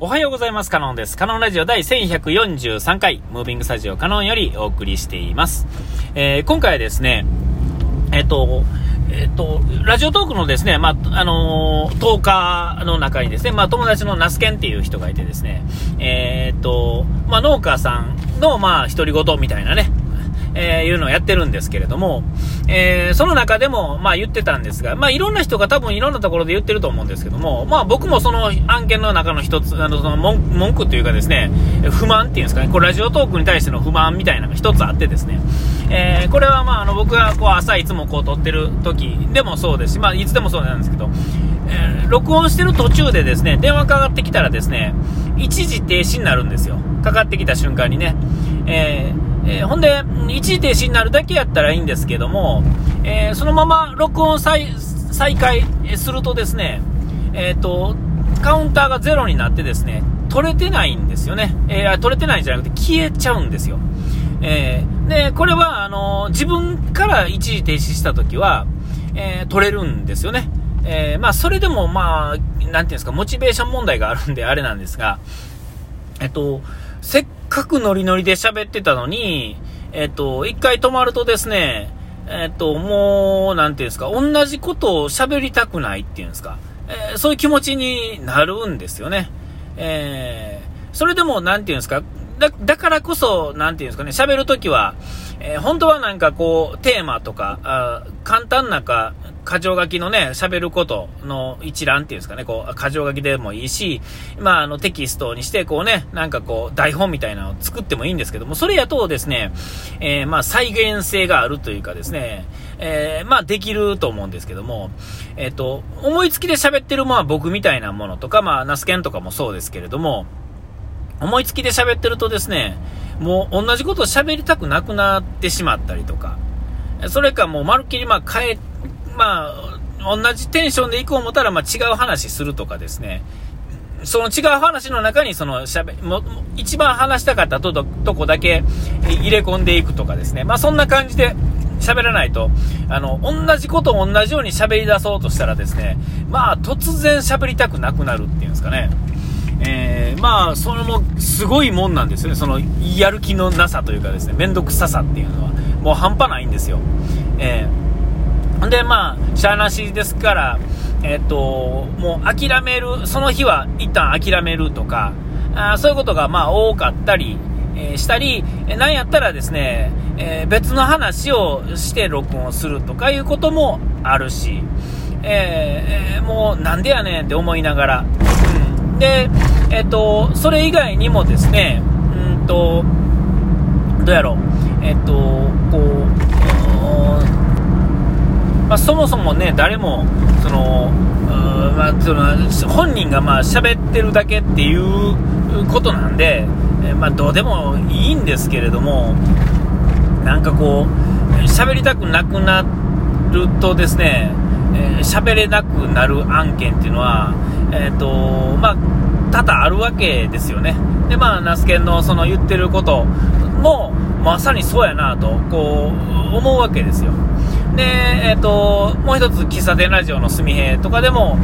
おはようございます。カノンです。カノンラジオ第1143回、ムービングスタジオカノンよりお送りしています。えー今回はですね、えっ、と、えっ、と、ラジオトークのですね、まあ、あのー、10日の中にですね、まあ、友達のナスケンっていう人がいてですね、えっ、と、まあ、農家さんの、まあ、独り言みたいなね、えいうのをやってるんですけれども、えーその中でも、まあ言ってたんですが、まあいろんな人が多分いろんなところで言ってると思うんですけども、まあ僕もその案件の中の一つ、あの、その文文句というかですね、不満っていうんですかね、これラジオトークに対しての不満みたいなのが一つあってですね、えーこれはまああの僕がこう朝いつもこう撮ってる時でもそうですし、まあいつでもそうなんですけど、えー録音してる途中でですね、電話かかってきたらですね、一時停止になるんですよ。かかってきた瞬間にね。えーえーほんで、一時停止になるだけやったらいいんですけども、えーそのまま録音再再開するとですね、えっ、と、カウンターがゼロになってですね、取れてないんですよね。えー取れてないんじゃなくて消えちゃうんですよ。えーで、これは、あの自分から一時停止したときは、えー取れるんですよね。えーまあ、それでも、まあ、なんていうんですか、モチベーション問題があるんであれなんですが、えっと、せっかくノリノリで喋ってたのに、えっと、一回止まるとですね、えっと、もう、なんていうんですか、同じことを喋りたくないっていうんですか、えーそういう気持ちになるんですよね。えーそれでも、なんていうんですか、だだからこそ、なんていうんですかね、喋るときは、えー本当はなんかこう、テーマとか、あ簡単なか、箇条書きのね、喋ることの一覧っていうんですかね、こう、箇条書きでもいいし、まあ、あの、テキストにして、こうね、なんかこう、台本みたいなのを作ってもいいんですけども、それやとですね、えーまあ、再現性があるというかですね、えーまあ、できると思うんですけども、えっ、と、思いつきで喋ってる、まあ、僕みたいなものとか、まあ、ナスケンとかもそうですけれども、思いつきで喋ってるとですね、もう同じことを喋りたくなくなってしまったりとか、それかもうまるっきりまあ変え、まあ、同じテンションで行こう思ったらまあ違う話するとかですね、その違う話の中にそのしゃべもも一番話したかったととこだけ入れ込んでいくとかですね、まあそんな感じで喋らないと、あの、同じことを同じように喋り出そうとしたらですね、まあ突然喋りたくなくなるっていうんですかね。えーまあ、それもすごいもんなんですよね。その、やる気のなさというかですね、めんどくささっていうのは、もう半端ないんですよ。えーで、まあ、しゃあなしですから、えっ、と、もう諦める、その日は一旦諦めるとか、あそういうことがまあ多かったり、えーしたり、えーなんやったらですね、えー別の話をして録音するとかいうこともあるし、えーえーもうなんでやねんって思いながら、うん、で、えっ、と、それ以外にもですね、うんと、どうやろう、えっ、と、こう、まあ、そもそもね、誰も、その、まあ、その本人がまあ喋ってるだけっていうことなんで、えまあ、どうでもいいんですけれども、なんかこう、喋りたくなくなるとですね、えーれなくなる案件っていうのは、えっ、と、まあ、多々あるわけですよね。で、まあ、ナスケンのその言ってることも、まさにそうやなと、こう、思うわけですよ。で、えっ、と、もう一つ、喫茶店ラジオのすみへとかでも、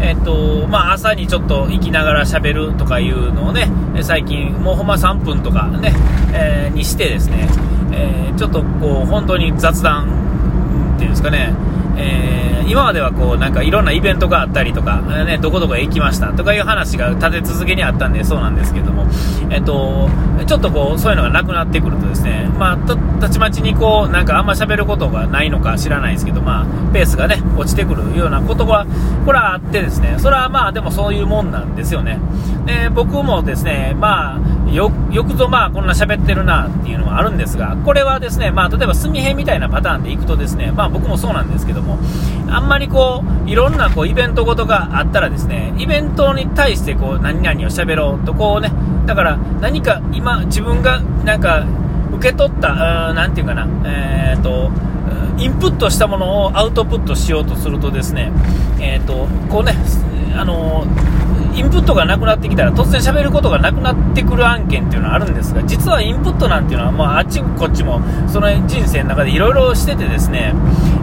えっ、と、まあ、朝にちょっと行きながら喋るとかいうのをね、最近、もうほんま3分とかね、えーにしてですね、えちょっとこう、本当に雑談っていうんですかね、えー今まではこうなんかいろんなイベントがあったりとか、ね、どこどこへ行きましたとかいう話が立て続けにあったんでそうなんですけども、えっと、ちょっとこうそういうのがなくなってくるとですね、まあ、たたちまちにこうなんかあんま喋ることがないのか知らないですけど、まあ、ペースがね落ちてくるようなことがこれはあってですねそれはまあでもそういうもんなんですよね。で僕もですねまあよよくぞまあこんな喋ってるなっていうのはあるんですがこれはですねまあ例えばすみへみたいなパターンでいくとですねまあ僕もそうなんですけどもあんまりこういろんなこうイベントごとがあったらですねイベントに対してこう何々を喋ろうとこうねだから何か今自分がなんか受け取った、あーなんていうかな、えー、と、インプットしたものをアウトプットしようとするとですね、えー、と、こうね、あのインプットがなくなってきたら突然喋ることがなくなってくる案件っていうのはあるんですが実はインプットなんていうのは、まあ、あっちこっちもその人生の中でいろいろしててですね、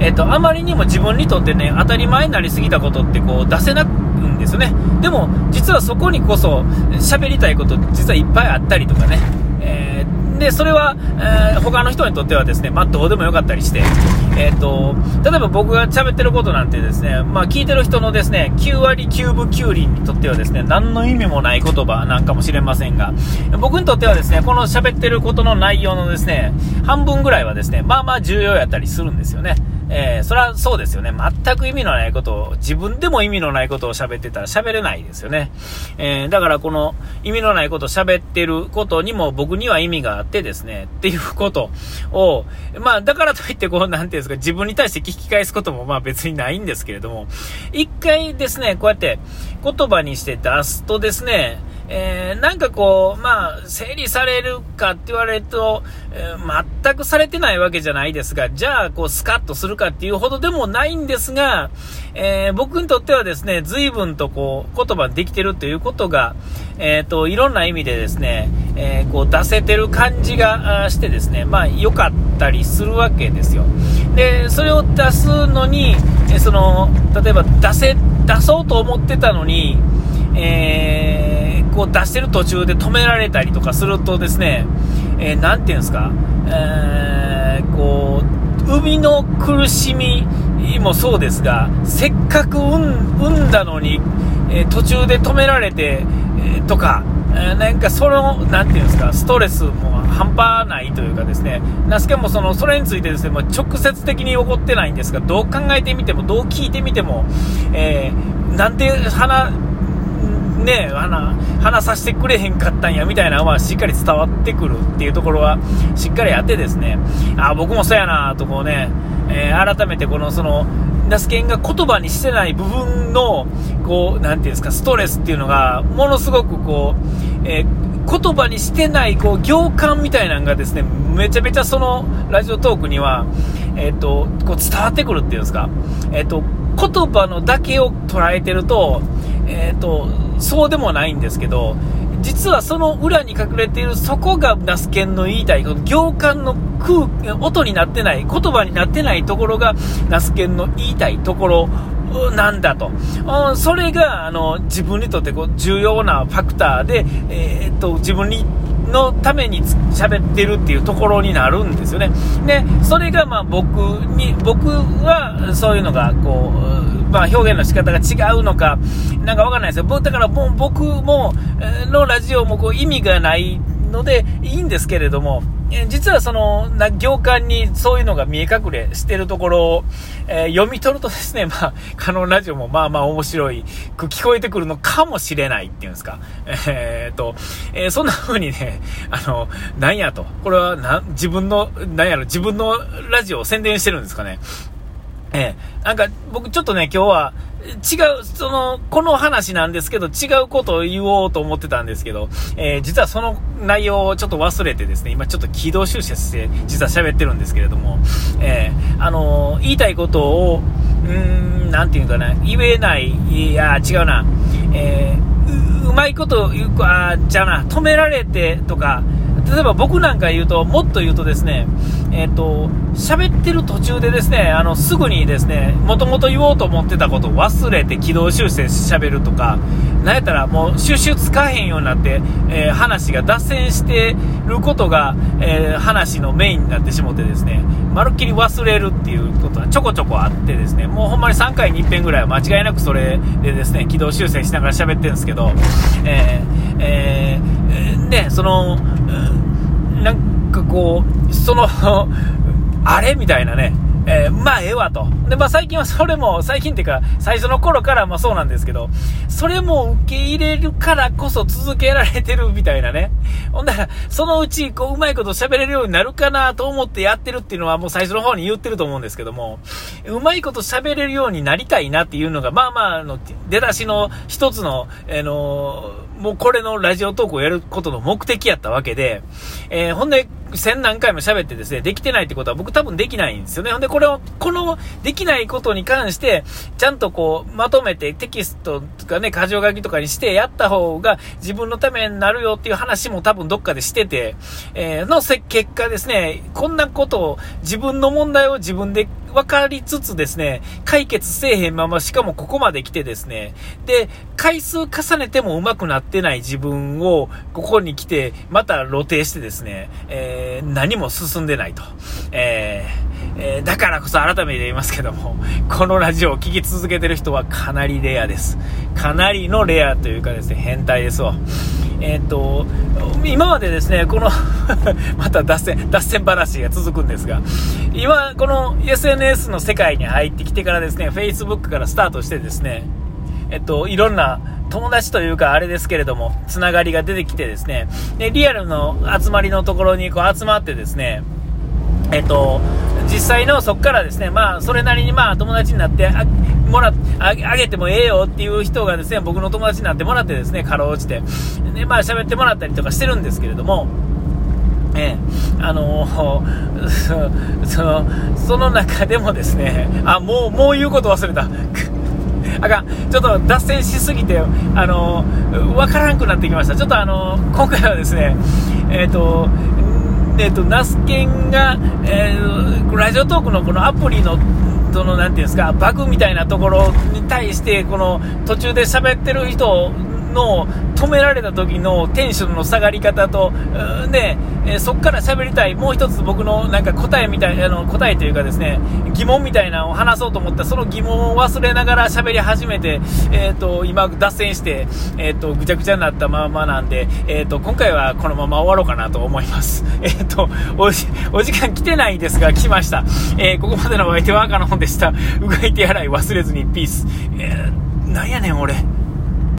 えっとあまりにも自分にとってね当たり前になりすぎたことってこう出せなくんですよね。でも、実はそこにこそ、喋りたいこと、実はいっぱいあったりとかね。で、それは、えー、他の人にとってはですね、まあ、どうでもよかったりして、えっ、ー、と、例えば僕が喋ってることなんてですね、まあ、聞いてる人のですね、9割9分9厘にとってはですね、何の意味もない言葉なんかもしれませんが、僕にとってはですね、この喋ってることの内容のですね、半分ぐらいはですね、まあまあ重要やったりするんですよね。えー、それはそうですよね。全く意味のないことを、自分でも意味のないことを喋ってたら喋れないですよね。えー、だからこの意味のないことを喋ってることにも僕には意味があってですね、っていうことを、まあだからといってこう、なんていうんですか、自分に対して聞き返すこともまあ別にないんですけれども、一回ですね、こうやって言葉にして出すとですね、えー、なんかこう、まあ、整理されるかって言われると、えー、全くされてないわけじゃないですが、じゃあ、こう、スカッとするかっていうほどでもないんですが、えー、僕にとってはですね、随分とこう、言葉できてるということが、えっ、と、いろんな意味でですね、えこう、出せてる感じがしてですね、まあ、良かったりするわけですよ。で、それを出すのに、えその、例えば、出せ、出そうと思ってたのに、えーこう出してる途中で止められたりとかするとですね、えー、ていうんですか、えー、こう、海の苦しみもそうですが、せっかく産んだのに、えー、途中で止められて、えー、とか、なんかその、なんていうんですか、ストレスも半端ないというかですね、なすけもその、それについてですね、まあ、直接的に起こってないんですが、どう考えてみても、どう聞いてみても、えー、なんて話、ね、話させてくれへんかったんやみたいなのはしっかり伝わってくるっていうところはしっかりあってですね、あ僕もそうやなとこうね、えー、改めてこのその、ナスケンが言葉にしてない部分の、こう、なんていうんですか、ストレスっていうのが、ものすごくこう、えー、言葉にしてない、こう、行間みたいなのがですね、めちゃめちゃその、ラジオトークには、え、ー、と、こう伝わってくるっていうんですか、え、ー、と、言葉のだけを捉えてると、えっ、と、そうでもないんですけど、実はその裏に隠れているそこがナスケンの言いたい、この行間の空、音になってない、言葉になってないところがナスケンの言いたいところなんだと。それが、あの、自分にとってこう重要なファクターで、えー、っと、自分にのために喋ってるっていうところになるんですよね。で、それがまあ僕に、僕はそういうのがこう、まあ表現の仕方が違うのか、なんかわかんないですよ。だからもう僕も、のラジオもこう意味がないのでいいんですけれども、実はその、な行間にそういうのが見え隠れしてるところを、えー、読み取るとですね、まあ、カノンラジオもまあまあ面白いく聞こえてくるのかもしれないっていうんですか。えー、っと、えー、そんな風にね、あの、なんやと。これはな、自分の、なんやろ、自分のラジオを宣伝してるんですかね。えー、なんか僕ちょっとね、今日は、違う、その、この話なんですけど、違うことを言おうと思ってたんですけど、えー、実はその内容をちょっと忘れてですね、今ちょっと軌道修正して、実は喋ってるんですけれども、えー、あのー、言いたいことを、うーん、なんていうかな、言えない、いや、違うな、えー、うまいこと言う、あ、じゃあな、止められてとか、例えば僕なんか言うと、もっと言うとですね、えっ、ー、と、喋ってる途中でですね、あの、すぐにですね、もともと言おうと思ってたことを忘れて軌道修正喋るとか、なんやったらもう収集つかへんようになって、えー、話が脱線してることが、えー、話のメインになってしもってですね、まるっきり忘れるっていうことはちょこちょこあってですね、もうほんまに3回に1遍ぐらいは間違いなくそれでですね、軌道修正しながら喋ってるんですけど、えー、えー、で、その、なんかこう、その あれ？みたいなね、えー、まあ、ええわと。で、まあ、最近はそれも、最近っていうか、最初の頃からまあそうなんですけど、それも受け入れるからこそ続けられてるみたいなね。ほんだら、そのうち、こう、うまいこと喋れるようになるかなと思ってやってるっていうのは、もう最初の方に言ってると思うんですけども、うまいこと喋れるようになりたいなっていうのが、まあまあ、の、出だしの一つの、あのーもうこれのラジオトークをやることの目的やったわけで、えー、ほんで、千何回も喋ってですね、できてないってことは僕多分できないんですよね。ほんで、これを、このできないことに関して、ちゃんとこう、まとめてテキストとかね、箇条書きとかにしてやった方が自分のためになるよっていう話も多分どっかでしてて、えー、の結果ですね、こんなことを、自分の問題を自分でわかりつつですね、解決せえへんまま、しかもここまで来てですね、で、回数重ねても上手くなってない自分を、ここに来て、また露呈してですね、えー、何も進んでないと。えー、えー、だからこそ改めて言いますけども、このラジオを聴き続けてる人はかなりレアです。かなりのレアというかですね、変態ですわ。えっ、と、今までですね、この また脱線、脱線話が続くんですが、今、この SNS の世界に入ってきてからですね、Facebook からスタートしてですね、えっと、いろんな友達というかあれですけれども、つながりが出てきてですね、で、リアルの集まりのところにこう集まってですね、えっと、実際のそこからですね、まあ、それなりにまあ、友達になって、あもらあげてもええよっていう人がですね、僕の友達になってもらってですね、かろうじて、で、まあ、喋ってもらったりとかしてるんですけれども、ええ、あのー、その、その中でもですね、あ、もう、もう言うこと忘れた。あかん。ちょっと脱線しすぎて、あの、わからんくなってきました。ちょっとあの、今回はですね、えっ、ー、と、えっ、と、ナスケンが、えー、ラジオトークのこのアプリの、その、なんていうんですか、バグみたいなところに対して、この途中で喋ってる人の止められた時のテンションの下がり方と、で、え、そこから喋りたい、もう一つ僕のなんか答えみたい、あの、答えというかですね、疑問みたいなのを話そうと思ったその疑問を忘れながら喋り始めて、えっ、ー、と、今脱線して、えっ、ー、と、ぐちゃぐちゃになったままなんで、えっ、と、今回はこのまま終わろうかなと思います。えっ、と、お、お時間来てないですが、来ました。えここまでのお相手は赤の本でした。うがい手洗い忘れずにピース。えー、なんやねん俺。